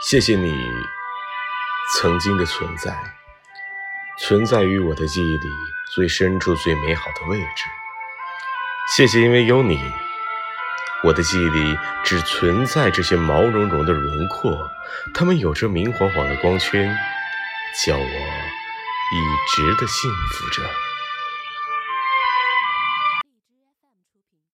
谢谢你曾经的存在存在于我的记忆里最深处最美好的位置。谢谢因为有你我的记忆里只存在这些毛茸茸的轮廓它们有着明晃晃的光圈叫我一直的幸福着。